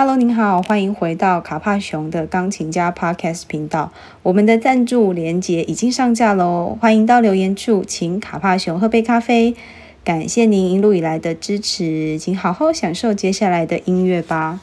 Hello，您好，欢迎回到卡帕熊的钢琴家 Podcast 频道。我们的赞助连接已经上架喽，欢迎到留言处请卡帕熊喝杯咖啡。感谢您一路以来的支持，请好好享受接下来的音乐吧。